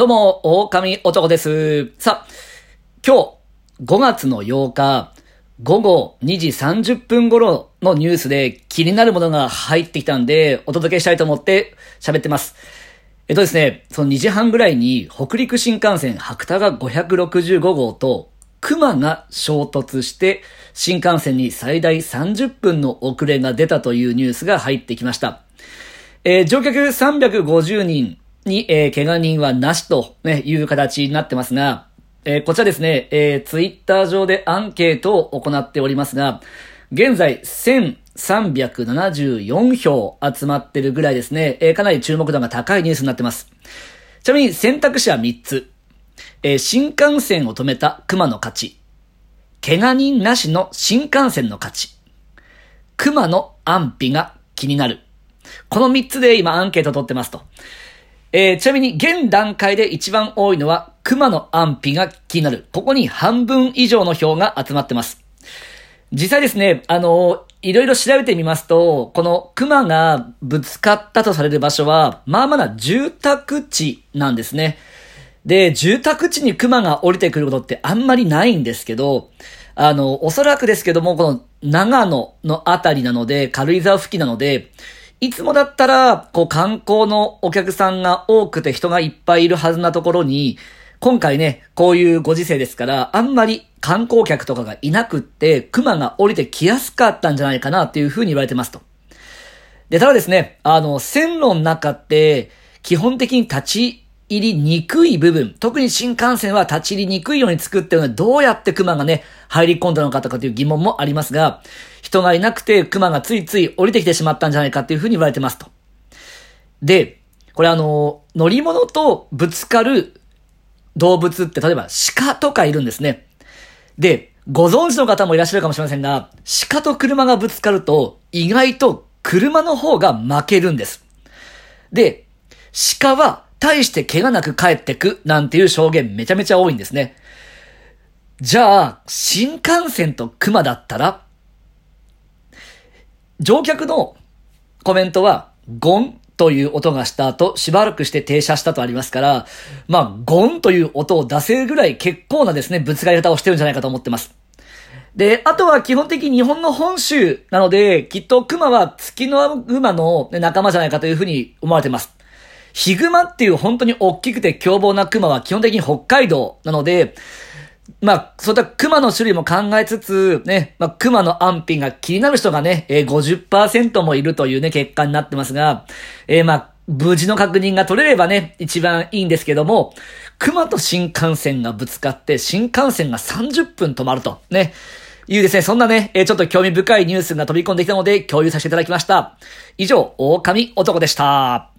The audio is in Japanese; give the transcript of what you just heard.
どうも、狼男です。さあ、今日、5月の8日、午後2時30分頃のニュースで気になるものが入ってきたんで、お届けしたいと思って喋ってます。えっとですね、その2時半ぐらいに北陸新幹線白田が565号と熊が衝突して新幹線に最大30分の遅れが出たというニュースが入ってきました。えー乗客350人に、えー怪我人はなしと、ね、いう形になってますが、えーこちらですね、えーツイッター上でアンケートを行っておりますが、現在1374票集まってるぐらいですね、えーかなり注目度が高いニュースになってます。ちなみに選択肢は3つ。えー新幹線を止めた熊の勝ち。怪我人なしの新幹線の勝ち。熊の安否が気になる。この3つで今アンケートを取ってますと。えーちなみに現段階で一番多いのは熊の安否が気になる。ここに半分以上の票が集まってます。実際ですね、あの、いろいろ調べてみますと、この熊がぶつかったとされる場所は、まあまだ住宅地なんですね。で、住宅地に熊が降りてくることってあんまりないんですけど、あの、おそらくですけども、この長野のあたりなので、軽井沢付近なので、いつもだったら、こう観光のお客さんが多くて人がいっぱいいるはずなところに、今回ね、こういうご時世ですから、あんまり観光客とかがいなくって、熊が降りてきやすかったんじゃないかなっていうふうに言われてますと。で、ただですね、あの、線路の中って、基本的に立ち入りにくい部分、特に新幹線は立ち入りにくいように作ってるので、どうやって熊がね、入り込んだのかとかという疑問もありますが、人がいなくて熊がついつい降りてきてしまったんじゃないかっていうふうに言われてますと。で、これあの、乗り物とぶつかる動物って、例えば鹿とかいるんですね。で、ご存知の方もいらっしゃるかもしれませんが、鹿と車がぶつかると、意外と車の方が負けるんです。で、鹿は大して怪我なく帰ってくなんていう証言めちゃめちゃ多いんですね。じゃあ、新幹線と熊だったら乗客のコメントは、ゴンという音がした後、しばらくして停車したとありますから、まあ、ゴンという音を出せるぐらい結構なですね、ぶつかり方をしてるんじゃないかと思ってます。で、あとは基本的に日本の本州なので、きっと熊は月の馬の仲間じゃないかというふうに思われてます。ヒグマっていう本当に大きくて凶暴な熊は基本的に北海道なので、まあ、そういった熊の種類も考えつつ、ね、まあ、熊の安否が気になる人がね、えー、50%もいるというね、結果になってますが、えー、まあ、無事の確認が取れればね、一番いいんですけども、熊と新幹線がぶつかって、新幹線が30分止まると、ね、いうですね、そんなね、えーちょっと興味深いニュースが飛び込んできたので、共有させていただきました。以上、狼男でした。